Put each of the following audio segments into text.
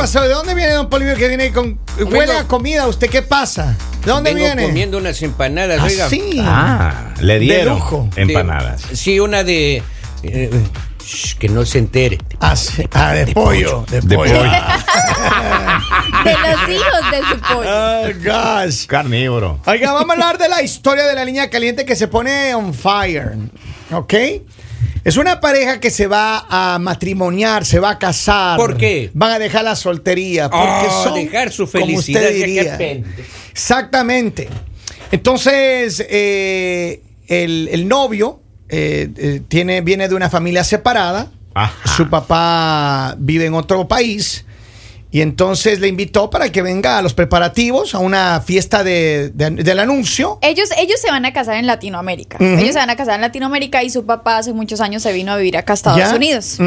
Oiga, ¿qué No. pasó? ¿De dónde viene don Polivio que viene con... Huele a comida, ¿usted qué pasa? ¿De dónde Vengo viene? comiendo unas empanadas, Ah, oiga. sí. Ah, le dieron lujo. Sí. empanadas. Sí, una de. eh, shh, que no se entere. Ah, sí. Ah, de, pollo. De, De pollo. pollo. De los hijos de su pollo. Oh, gosh. Carnívoro. Oiga, vamos a hablar de la historia de la niña caliente que se pone on fire. ¿Ok? Es una pareja que se va a matrimoniar, se va a casar. ¿Por qué? Van a dejar la soltería. Porque Oh, son, dejar su como felicidad. usted diría. qué pena. Exactamente. Entonces, eh, el, el novio eh, eh, tiene, viene de una familia separada. Ajá. Su papá vive en otro país. Y entonces le invitó para que venga a los preparativos, a una fiesta de, de- del anuncio. Ellos, ellos se van a casar en Latinoamérica. Ellos se van a casar en Latinoamérica y su papá hace muchos años se vino a vivir acá a Estados ¿Ya? Unidos.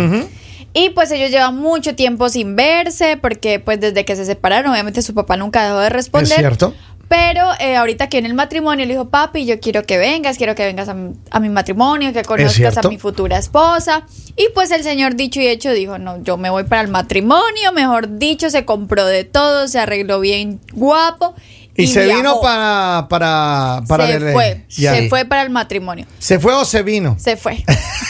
Y pues ellos llevan mucho tiempo sin verse porque pues desde que se separaron obviamente su papá nunca dejó de responder. Es cierto. Pero eh, ahorita que en el matrimonio le dijo, papi, yo quiero que vengas, quiero que vengas a mi, a mi matrimonio, que conozcas a mi futura esposa. Y pues el señor dicho y hecho dijo, no, yo me voy para el matrimonio, mejor dicho, se compró de todo, se arregló bien guapo. Y, se viajó. vino para, para, para se fue, Ya. se fue para el matrimonio. ¿Se fue o se vino? Se fue.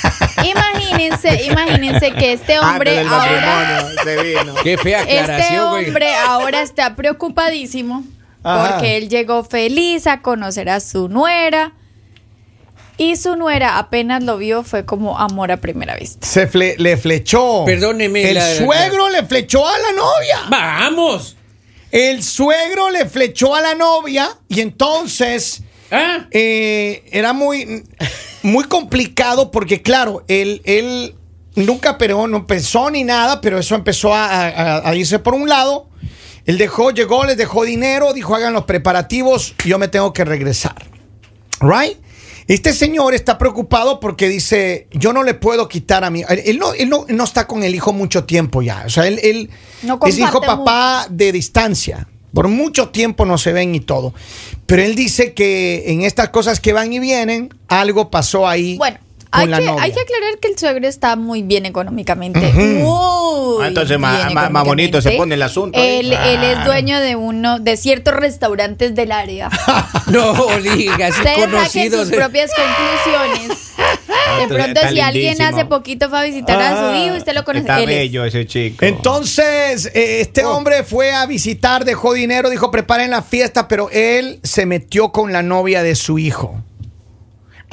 imagínense, imagínense que este hombre ahora, matrimonio, se vino. Qué fea este aclaración, güey. hombre ahora está preocupadísimo Ajá. porque él llegó feliz a conocer a su nuera y su nuera apenas lo vio fue como amor a primera vista. Se fle- le flechó. Perdóneme, El la- suegro le flechó a la novia. ¡Vamos! El suegro le flechó a la novia y entonces ¿Ah? eh, era muy, muy complicado porque, claro, él, él nunca pero no pensó ni nada, pero eso empezó a, a- a irse por un lado. Él dejó, llegó, les dejó dinero, dijo hagan los preparativos, yo me tengo que regresar. Right? Este señor está preocupado porque dice, yo no le puedo quitar a mi... Él no, él no, no está con el hijo mucho tiempo ya. O sea, él, él No es hijo papá de distancia. Por mucho tiempo no se ven y todo. Pero él dice que en estas cosas que van y vienen, algo pasó ahí Bueno, hay la que, novia. hay que aclarar que el suegro está muy bien económicamente. Muy Ah, entonces más- bien más- más bonito se pone el asunto. Él, ahí. él es dueño de uno de ciertos restaurantes del área. No digas, conocidos. sus propias conclusiones. De pronto, está si alguien lindísimo. hace poquito fue a visitar a su hijo, usted lo conoce. Está Él bello ese chico. Entonces, eh, este hombre fue a visitar, dejó dinero, dijo preparen la fiesta, pero él se metió con la novia de su hijo.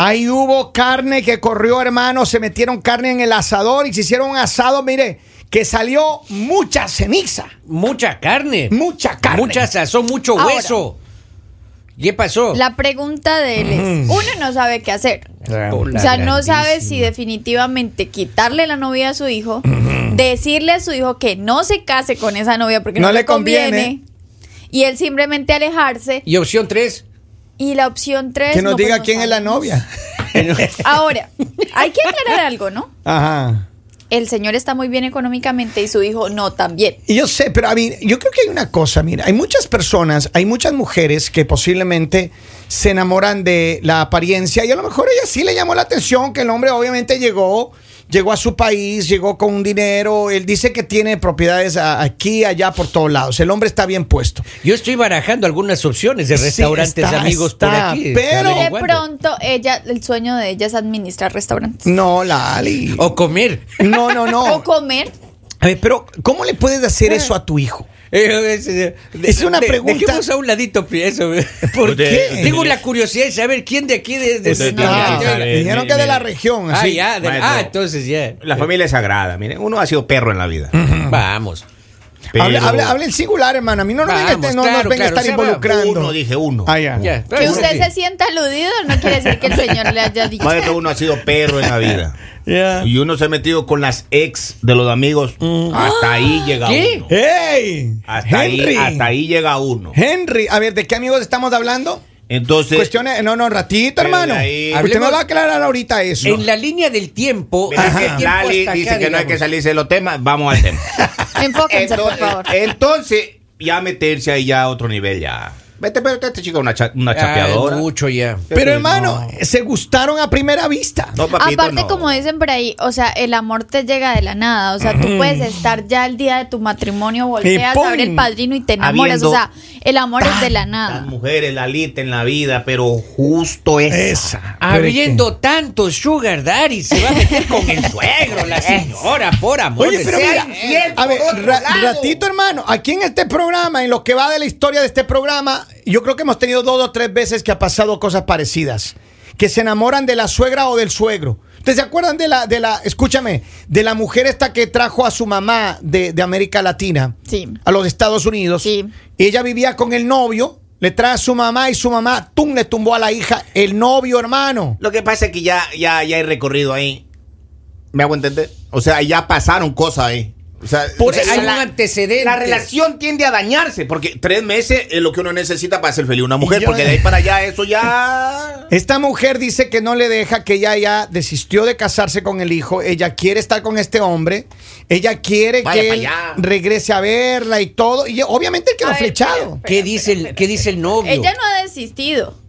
Ahí hubo carne que corrió, hermano, se metieron carne en el asador y se hicieron un asado, mire, que salió mucha ceniza, Mucha carne. mucha carne. Mucha sazón, mucho Ahora. hueso. ¿Qué pasó? La pregunta de él es, uno no sabe qué hacer. Hola, O sea, no sabe si definitivamente quitarle la novia a su hijo, decirle a su hijo que no se case con esa novia porque no, No le conviene. conviene, y él simplemente alejarse. Y opción 3. Y la opción tres... Que nos no, diga pues, no quién es la novia. Ahora, hay que aclarar algo, ¿no? Ajá. El señor está muy bien económicamente y su hijo no tan bien. Y yo sé, pero a mí, yo creo que hay una cosa, mira, hay muchas personas, hay muchas mujeres que posiblemente se enamoran de la apariencia y a lo mejor ella sí le llamó la atención que el hombre obviamente llegó, llegó a su país, llegó con un dinero, él dice que tiene propiedades aquí, allá, por todos lados, el hombre está bien puesto. Yo estoy barajando algunas opciones de Sí, restaurantes está, amigos por aquí. pero- de pronto, ella, el sueño de ella es administrar restaurantes. No, Lali. O comer. No, no, no. O comer. A ver, pero ¿cómo le puedes hacer eso a tu hijo? Eh, es, una pregunta- Dejemos a un ladito eso. ¿Por qué? Tengo la curiosidad de saber quién de aquí de, de- tiene Ah, dijeron que de la región. Ah, ya. de- Maestro. ah, entonces ya. La familia es sagrada, miren. Uno ha sido perro en la vida. Vamos. Pero Hable, hable- hable en singular, hermano. A mí no, no, Vamos, venga, no, claro, nos venga claro, a estar involucrando. Uno, dije uno. Ah, ya. Ya. Que usted se sienta aludido no quiere decir que el señor le haya dicho. Maestro, uno ha sido perro en la vida. Ya. Y uno se ha metido con las ex de los amigos. Hasta ahí llega ¿Qué? uno. ¡Hey! Hasta Henry. ahí, hasta ahí llega uno. Henry, a ver, ¿de qué amigos estamos hablando? Entonces, Cuestiones, no, no, ratito, hermano. ahí- Usted me va a aclarar ahorita eso. En la línea del tiempo. mira ¿de que qué tiempo Lali hasta dice acá, que no hay que salirse de los temas. Vamos al tema. Enfóquense, por entonces, favor. entonces, ya meterse ahí ya a otro nivel ya. Vete, pero este chico es una, cha- una Ay, chapeadora. mucho ya. Pero hermano, se gustaron a primera vista. No, papito, Aparte, no. como dicen por ahí, o sea, el amor te llega de la nada. O sea, tú puedes estar ya el día de tu matrimonio, volteas a ver el padrino y te enamoras. Habiendo O sea, el amor es de la Las nada. mujeres, la lita en la vida, pero justo esa. Esa. Habiendo tanto sugar daddy, se va a meter con el suegro, la señora, por amor Oye, pero mira, a ver, ra- ratito hermano, aquí en este programa, en lo que va de la historia de este programa, yo creo que hemos tenido dos o tres veces que ha pasado cosas parecidas, que se enamoran de la suegra o del suegro. ¿Ustedes se acuerdan de la, de la, escúchame, de la mujer esta que trajo a su mamá de, de América Latina Sí. a los Estados Unidos? Sí. Ella vivía con el novio, le trae a su mamá y su mamá, tum, le tumbó a la hija, el novio, hermano. Lo que pasa es que ya, ya, ya hay recorrido ahí. ¿Me hago entender? O sea, ya pasaron cosas ahí. O sea, Por o sea, eso- Hay un antecedente. La relación tiende a dañarse porque tres meses es lo que uno necesita para ser feliz una mujer, yo- porque de ahí para allá eso ya. Esta mujer dice que no le deja, que ella ya desistió de casarse con el hijo, ella quiere estar con este hombre, ella quiere Vaya que él regrese a verla y todo, y obviamente él quedó ver, flechado. espera, ¿Qué dice el, qué dice el novio? Ella no ha desistido.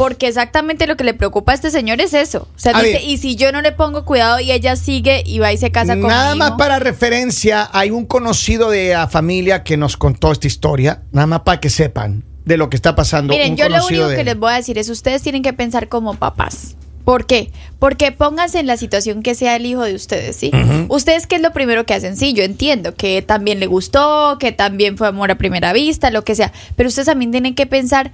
Porque exactamente lo que le preocupa a este señor es eso. O sea, dice, y si yo no le pongo cuidado y ella sigue y va y se casa conmigo. Nada más para referencia, hay un conocido de la familia que nos contó esta historia, nada más para que sepan de lo que está pasando. Miren, un yo lo único que les voy a decir es ustedes tienen que pensar como papás. ¿Por qué? Porque pónganse en la situación que sea el hijo de ustedes, ¿sí? Ustedes, ¿qué es lo primero que hacen? Sí, yo entiendo que también le gustó, que también fue amor a primera vista, lo que sea. Pero ustedes también tienen que pensar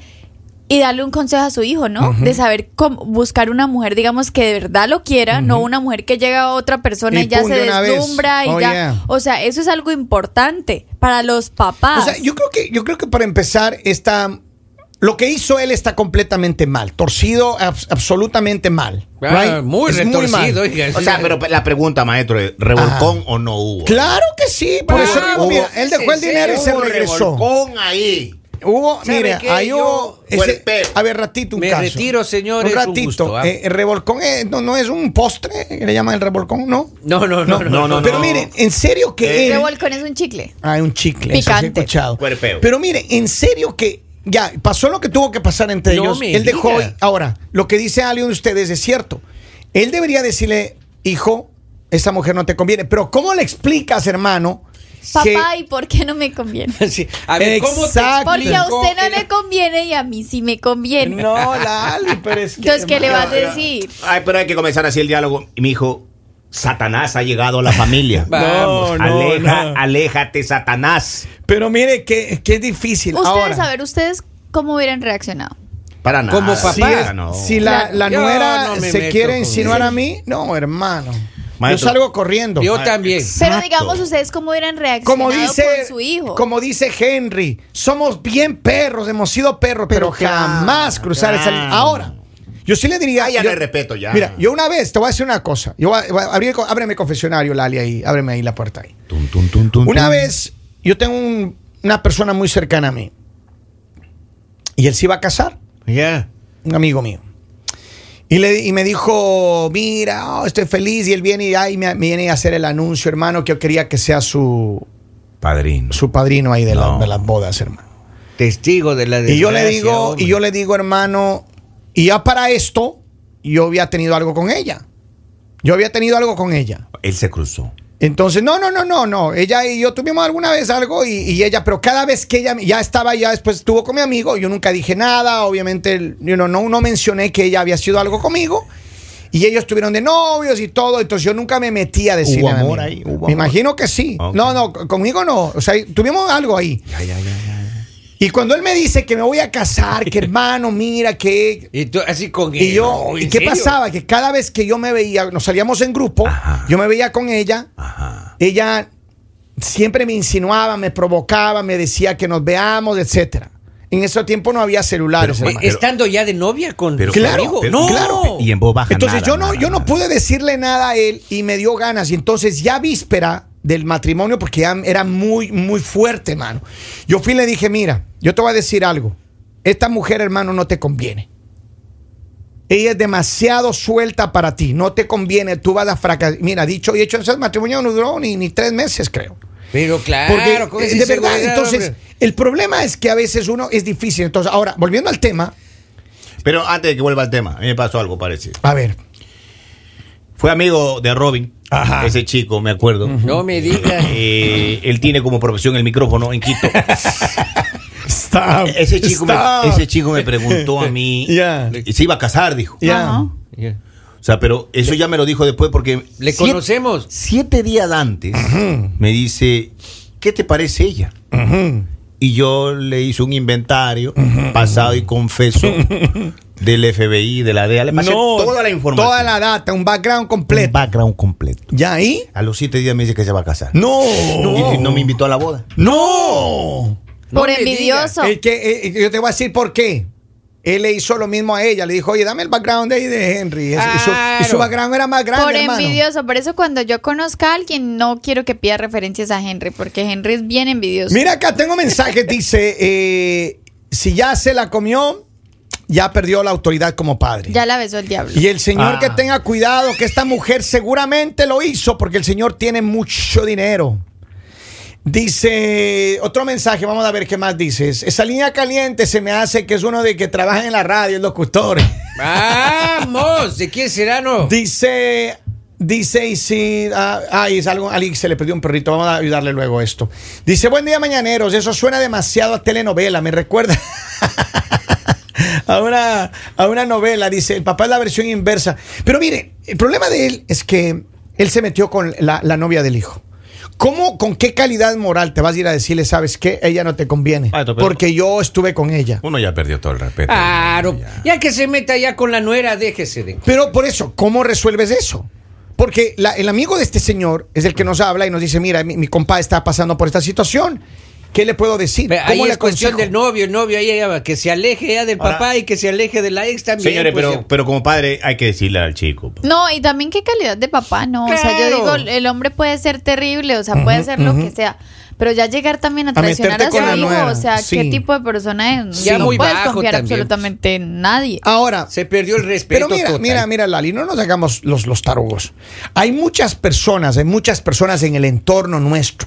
y darle un consejo a su hijo, ¿no? De saber cómo buscar una mujer, digamos, que de verdad lo quiera, no una mujer que llega a otra persona Y y, ya se deslumbra y Oh, ya. yeah. O sea, eso es algo importante para los papás. O sea, yo creo que, yo creo que para empezar, está, lo que hizo él está completamente mal, torcido, abs- absolutamente mal. Ah, right? muy Es retorcido, mal. oiga. O sea, pero la pregunta, maestro, ¿es ¿revolcón o no hubo? Claro que sí, por Ah, eso mira, él dejó el sí, dinero y se regresó. revolcón ahí. Hubo, ¿Sabe mire, qué? ahí Yo- hubo. ese- a ver, ratito, un Me caso. retiro, señor, Un ratito. gusto, ¿ah? eh, el revolcón no, no es un postre, que le llaman el revolcón, ¿no? No, no, no, no. no, no, Pero miren, en serio que Eh, él. Revolcón es un chicle. Hay un chicle. Picante. escuchado. Cuerpeo. Pero mire, en serio que ya pasó lo que tuvo que pasar entre No ellos. me Él dejó. diga. Ahora, lo que dice alguien de ustedes es cierto. Él debería decirle, hijo, esa mujer no te conviene. Pero ¿cómo le explicas, hermano? Que- Papá, ¿y por qué no me conviene? Sí. A ver, ¿cómo te. Porque a usted no le conviene y a mí sí me conviene. No, Lali, pero es que. Entonces, ¿qué le vas a decir? Ay, pero hay que comenzar así el diálogo. Y mi hijo, Satanás ha llegado a la familia. Vamos. No, Aleja, no. aléjate, Satanás. Pero mire que, que es difícil. Ustedes, Ahora, a ver, ¿ustedes cómo hubieran reaccionado? Para nada. Como papá. si, es- no. si la, la nuera se quiere insinuar a mí, no, hermano. Maestro. Yo salgo corriendo. Yo también. Pero Exacto. digamos, ¿ustedes cómo hubieran reaccionado como dice, con su hijo? como dice Henry, somos bien perros, hemos sido perros, pero, Pero claro, jamás cruzar esa claro. línea. Ahora, yo sí le diría. Ah, ya yo- le respeto, ya. Mira, yo una vez te voy a decir una cosa. Yo voy a- voy a abrir- ábreme confesionario, Lali, ahí, ábreme ahí la puerta ahí. Tum, tum, tum, tum, Una tum. vez, yo tengo un- una persona muy cercana a mí. Y él se iba a casar, Ya. un amigo mío. Y, le, y me dijo, mira, oh, estoy feliz. Y él viene y ay, me, me viene a hacer el anuncio, hermano, que yo quería que sea su, Padrino. su padrino ahí de, la- No. de las bodas, hermano. Testigo de la Y yo le desgracia, digo, hombre. y yo le digo, hermano, y ya para esto, yo había tenido algo con ella. Yo había tenido algo con ella. Él se cruzó. Entonces, no, no, no, no, no. Ella y yo tuvimos alguna vez algo y, y ella, pero cada vez que ella ya estaba, ya después estuvo con mi amigo, yo nunca dije nada, obviamente, you know, no, no mencioné que ella había sido algo conmigo. Y ellos estuvieron de novios y todo, entonces yo nunca me metí a decirle ¿Hubo amor ahí? ¿Hubo Me amor? imagino que sí. Ok. No, no, conmigo no. O sea, tuvimos algo ahí. Ya, ya, ya. Y cuando él me dice que me voy a casar, que hermano, mira, que Y tú así con y él, yo, no, ¿y ¿en qué serio? pasaba? Que cada vez que yo me veía, nos salíamos en grupo, Ajá. yo me veía con ella, Ajá. ella siempre me insinuaba, me provocaba, me decía que nos veamos, etcétera. En ese tiempo no había celulares, Pero, hermano. pero- Estando ya de novia con Pero claro, amigo. pero- no, claro. Y en voz baja. Entonces nada, yo no, nada, yo no pude decirle nada a él y me dio ganas. Y entonces ya víspera del matrimonio, porque ya era muy, muy fuerte, hermano. Yo fui y le dije, mira, yo te voy a decir algo. Esta mujer, hermano, no te conviene. Ella es demasiado suelta para ti. No te conviene. Tú vas a fracasar. Mira, dicho y hecho, ese matrimonio no duró ni, ni tres meses, creo. Pero claro, Porque, eh, de verdad, entonces, hombre. el problema es que a veces uno es difícil. Entonces, ahora, volviendo al tema, Pero antes de que vuelva al tema, a mí me pasó algo parecido. a ver. Fue amigo de Robin, Ajá. ese chico, me acuerdo. No me digas. Eh, él tiene como profesión el micrófono en Quito. Stop. Ese chico, me, ese chico me preguntó a mí. Ya. Y se iba a casar, dijo. Ya. Ajá. O sea, pero eso ya me lo dijo después porque. ¿Le siete- conocemos? Siete días antes me dice: ¿Qué te parece ella? Y yo le hice un inventario pasado y confeso del FBI, de la DEA. Le pasé No, toda la información. Toda la data, un background Un completo. background completo. ¿Ya ahí? A los siete días me dice que se va a casar. No. Y no me invitó a la boda. No. No Por envidioso. El que, eh, yo te voy a decir por qué. Él le hizo lo mismo a ella. Le dijo, oye, dame el background de ahí de Henry. Y su- Y, su, y su Claro. background era más grande, Por hermano. envidioso. Por eso cuando yo conozca a alguien, no quiero que pida referencias a Henry, porque Henry es bien envidioso. Mira acá, tengo mensajes. Dice, eh, si ya se la comió, ya perdió la autoridad como padre. Ya la besó el diablo. Y el señor Ah. que tenga cuidado, que esta mujer seguramente lo hizo porque el señor tiene mucho dinero. Dice otro mensaje, vamos a ver qué más dices. Esa línea caliente se me hace que es uno de que trabaja en la radio, el locutor. Vamos, ¿de quién será, no? Dice, dice, y si, ah, ay, es algo, a alguien se le perdió un perrito, vamos a ayudarle luego esto. Dice, buen día mañaneros, eso suena demasiado a telenovela, me recuerda a una, a una novela, dice, el papá es la versión inversa. Pero mire, el problema de él es que él se metió con la, la novia del hijo. ¿Cómo, con qué calidad moral te vas a ir a decirle, sabes qué, ella no te conviene? Ah, pero- Porque yo estuve con ella. Uno ya perdió todo el respeto. Claro, Ya. ya que se meta ya con la nuera, déjese de. Pero por eso, ¿cómo resuelves eso? Porque la- el amigo de este señor es el que nos habla y nos dice, mira, mi, mi compa está pasando por esta situación. ¿Qué le puedo decir? Ve, Ahí ¿Cómo le es cuestión del novio, el novio ahí que se aleje ya del Ahora- papá y que se aleje de la ex también. Señores, pues, pero, ya. pero como padre hay que decirle al chico. pues. No, y también qué calidad de papá, no. O sea, yo digo, el hombre puede ser terrible, o sea, puede ser lo que sea. Pero ya llegar también a traicionar a, su hijo, o sea, sí. ¿qué tipo de persona es? Ya no muy puedes bajo confiar también, absolutamente en nadie. Ahora, Se perdió el respeto. pero mira, total. mira, mira, Lali, no nos hagamos los, los tarugos. Hay muchas personas, hay muchas personas en el entorno nuestro,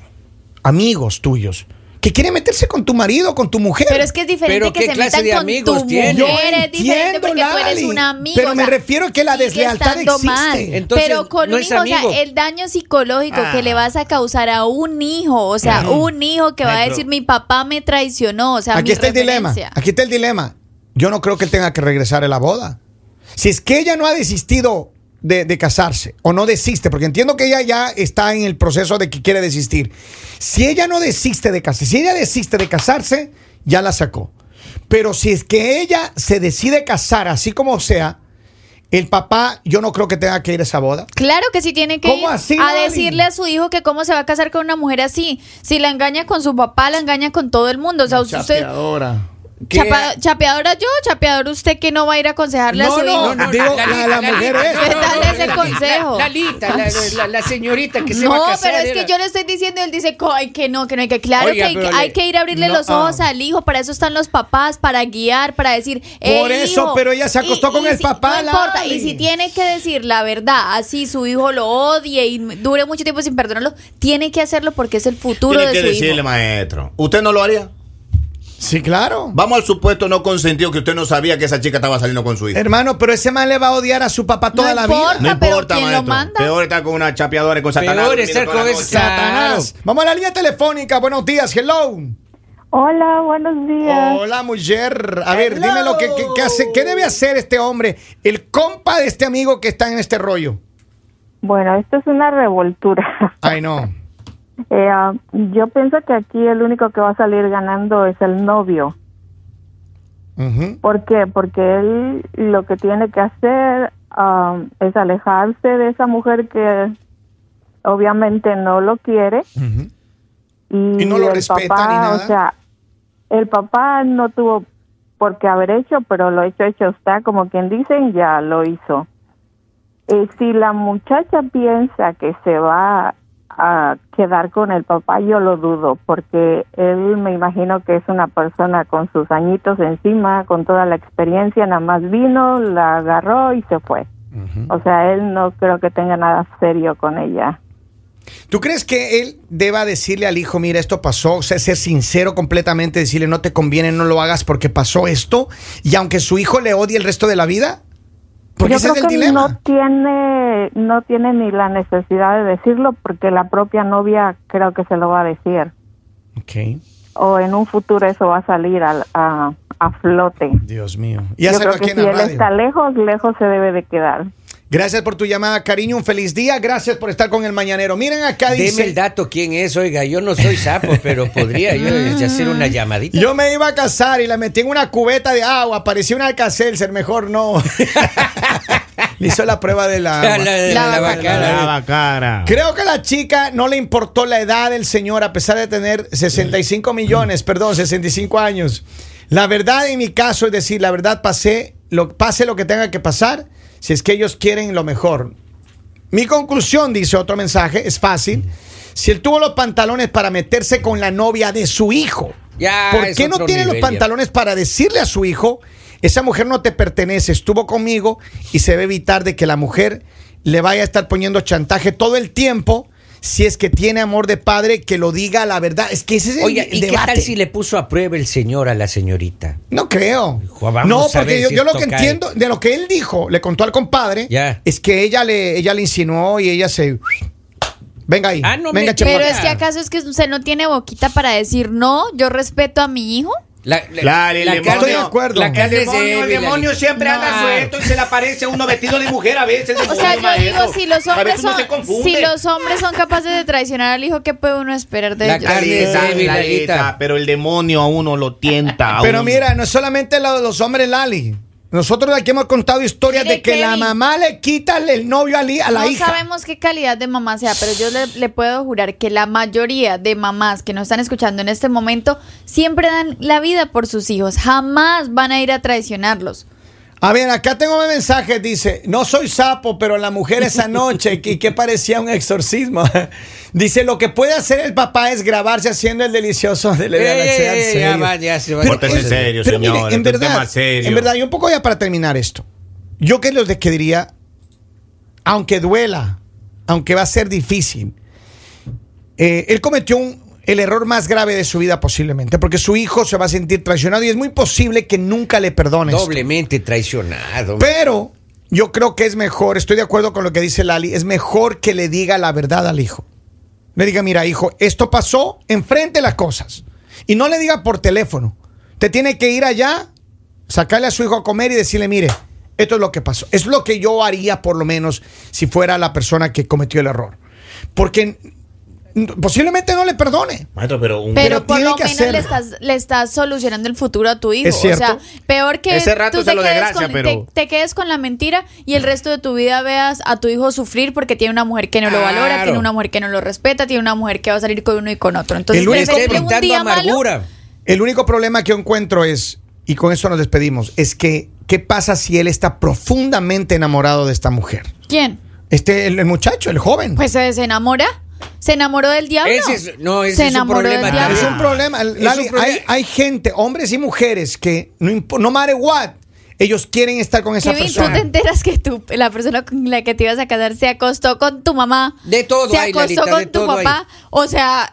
amigos tuyos, que quieren meterse con tu marido, con tu mujer. Pero es que es diferente Pero que ¿qué se clase metan de con amigos tu tiene? Yo mujer, es diferente entiendo, porque tú eres un amigo. pero o me refiero a que la deslealtad existe. mal. Entonces, pero con no un hijo, o sea, el daño psicológico Ah. que le vas a causar a un hijo, o sea, un hijo que va a decir mi papá me traicionó, o sea, Aquí mi está el dilema. Aquí está el dilema. Yo no creo que él tenga que regresar a la boda. Si es que ella no ha desistido de, de casarse o no desiste, porque entiendo que ella ya está en el proceso de que quiere desistir. Si ella no desiste de casarse, si ella desiste de casarse, ya la sacó. Pero si es que ella se decide casar así como sea, el papá, yo no creo que tenga que ir a esa boda. Claro que sí tiene que ¿Cómo ir así, a decirle a su hijo que cómo se va a casar con una mujer así. Si la engaña con su papá, la engaña con todo el mundo. O sea, usted. Chapa- chapeadora yo, chapeador usted que no va a ir a aconsejarle a No, su no, hijo. no, digo, la- la mujer es. ¿Qué tal ese consejo? La, Lalita, la, la- la señorita que se no, va a casar. pero es que yo le estoy diciendo, él dice ay, que no, que no hay que, claro Oiga, que hay, que le- hay que ir a abrirle No, los ojos ah. al hijo, para eso están los papás, para guiar, para decir, Por "Eh, eso, hijo". pero ella se acostó con el si- papá, No importa, y si tiene que decir la verdad, así su hijo lo odie y dure mucho tiempo sin perdonarlo, tiene que hacerlo porque es el futuro Tiene de que su decirle, hijo. maestro. ¿Usted no lo haría? Sí, claro. Vamos al supuesto no consentido que usted no sabía que esa chica estaba saliendo con su hijo. Hermano, pero ese man le va a odiar a su papá toda la importa. vida. No pero importa, ¿quién lo manda? Peor estar con una chapeadora y con Satanás. Peor estar con Satanás. Vamos a la línea telefónica. Buenos días. Hello. Hola, buenos días. Hola, mujer. A ver, dime lo que, que- que hace, qué debe hacer este hombre, el compa de este amigo que está en este rollo. Bueno, esto es una revoltura. Ay, no. Eh, ah, yo pienso que aquí el único que va a salir ganando es el novio. Ujú. ¿Por qué? Porque él lo que tiene que hacer ah, es alejarse de esa mujer que obviamente no lo quiere. Y, Y no lo el respeta papá, ni nada. O sea, el papá no tuvo por qué haber hecho, pero lo hecho, hecho está, como quien dicen, ya lo hizo. Eh, si la muchacha piensa que se va a quedar con el papá, yo lo dudo, porque él me imagino que es una persona con sus añitos encima, con toda la experiencia, nada más vino, la agarró y se fue. O sea, él no creo que tenga nada serio con ella. ¿Tú crees que él deba decirle al hijo, mira, esto pasó? O sea, ser sincero completamente, decirle, no te conviene, no lo hagas porque pasó esto. Y aunque su hijo le odie el resto de la vida. Porque Yo creo es que dilema. no tiene, no tiene ni la necesidad de decirlo porque la propia novia creo que se lo va a decir. Ok. O en un futuro eso va a salir al- a, a flote. Dios mío. Ya Yo creo que si él radio. está lejos, lejos se debe de quedar. Gracias por tu llamada, cariño. Un feliz día. Gracias por estar con el mañanero. Miren acá Deme dice. el dato quién es, oiga, yo no soy sapo, pero podría yo hacer una llamadita. Yo me iba a casar y la metí en una cubeta de agua. Parecía un alcacelser, mejor no. Le hizo la prueba de la. La, la- la-. Creo que a la chica no le importó la edad del señor a pesar de tener 65 millones, perdón, 65 años. La verdad en mi caso es decir, la verdad pasé, lo, pase lo que tenga que pasar, si es que ellos quieren lo mejor. Mi conclusión, dice otro mensaje, es fácil. Si él tuvo los pantalones para meterse con la novia de su hijo, Ya, ¿por qué no tiene los ya. pantalones para decirle a su hijo, esa mujer no te pertenece, estuvo conmigo y se debe evitar de que la mujer le vaya a estar poniendo chantaje todo el tiempo? Si es que tiene amor de padre, que lo diga la verdad. Es que ese es el, el ¿y qué debate. tal si le puso a prueba el señor a la señorita? No creo. Hijo, no, porque yo, si yo lo que cae. entiendo de lo que él dijo, le contó al compadre, Ya. es que ella le, ella le insinuó y ella se. Venga ahí. Ah, no venga, me-. Pero es que acaso es que usted no tiene boquita para decir no, yo respeto a mi hijo. La, la- Claro, el la demonio. Estoy de acuerdo. La El carne El es demonio, el débil, demonio la- siempre anda No. suelto y se le aparece a uno vestido de mujer a veces. O sea, yo digo, si los hombres son, si los hombres son capaces de traicionar al hijo, ¿qué puede uno esperar de La ellos? carne es débil, Lalita, pero el demonio a uno lo tienta. a Pero uno. mira, no es solamente lo de los hombres, Lali. Nosotros aquí hemos contado historias Mire, de que la mamá le quita el novio a, li- a la no hija. sabemos qué calidad de mamá sea, pero yo le, le puedo jurar que la mayoría de mamás que nos están escuchando en este momento siempre dan la vida por sus hijos. Jamás van a ir a traicionarlos. A ver, acá tengo un mensaje, dice, no soy sapo, pero la mujer esa noche, que, que parecía un exorcismo. dice, lo que puede hacer el papá es grabarse haciendo el delicioso de Eh, Sea eh, serio. ya va, ya se va. Pero- Pórtese serio, pero mire, señor. en verdad, tema serio. en verdad, y un poco ya para terminar esto. Yo que los de que diría, aunque duela, aunque va a ser difícil, eh, él cometió un- el error más grave de su vida posiblemente, porque su hijo se va a sentir traicionado y es muy posible que nunca le perdone. esto. Doblemente traicionado. Pero yo creo que es mejor, estoy de acuerdo con lo que dice Lali, es mejor que le diga la verdad al hijo. Le diga, mira, hijo, esto pasó, enfrente las cosas. Y no le diga por teléfono. Te tiene que ir allá, sacarle a su hijo a comer y decirle, mire, esto es lo que pasó. Es lo que yo haría, por lo menos, si fuera la persona que cometió el error. Porque posiblemente no le perdone. Maestro, pero un. Pero, Pero por tiene lo que menos le estás, le estás solucionando el futuro a tu hijo. Es cierto. O sea, peor que Ese rato tú se te lo quedes, con, pero- te, te quedes con la mentira y el resto de tu vida veas a tu hijo sufrir porque tiene una mujer que no lo valora, Claro. tiene una mujer que no lo respeta, tiene una mujer que va a salir con uno y con otro. Entonces, El único un malo. amargura. El único problema que yo encuentro es, y con eso nos despedimos, es que, ¿qué pasa si él está profundamente enamorado de esta mujer? ¿Quién? Este, el, el muchacho, el joven. Pues se enamora. ¿Se enamoró del diablo? Ese es- no, ese se es un enamoró problema del es un problema. Es un Lali, problema. Hay, hay gente, hombres y mujeres, que no, no matter what, ellos quieren estar con esa Kevin, tú persona. te enteras que tú, la persona con la que te ibas a casar se acostó con tu mamá. De todo Se hay, acostó Lalita, con de tu todo papá. O sea,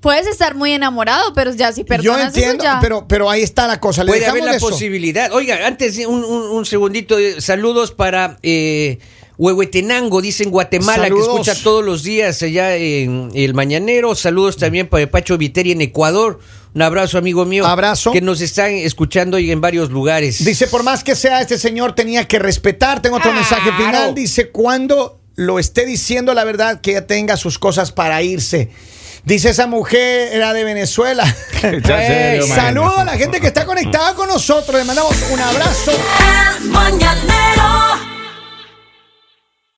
puedes estar muy enamorado, pero ya si Yo perdonas entiendo, eso ya. pero, pero ahí está la cosa. Le Puede haber la eso. posibilidad. Oiga, antes un, un, un segundito, eh, saludos para eh, Huehuetenango, dice en Guatemala, Saludos. que escucha todos los días allá en el Mañanero. Saludos también para Pacho Viteri en Ecuador. Un abrazo, amigo mío. Abrazo. Que nos están escuchando y en varios lugares. Dice, por más que sea este señor, tenía que respetar. Tengo otro mensaje final. Dice, cuando lo esté diciendo la verdad, que ella tenga sus cosas para irse. Dice, esa mujer era de Venezuela. Maestro. Saludos a la gente que está conectada con nosotros. Le mandamos un abrazo. El mañanero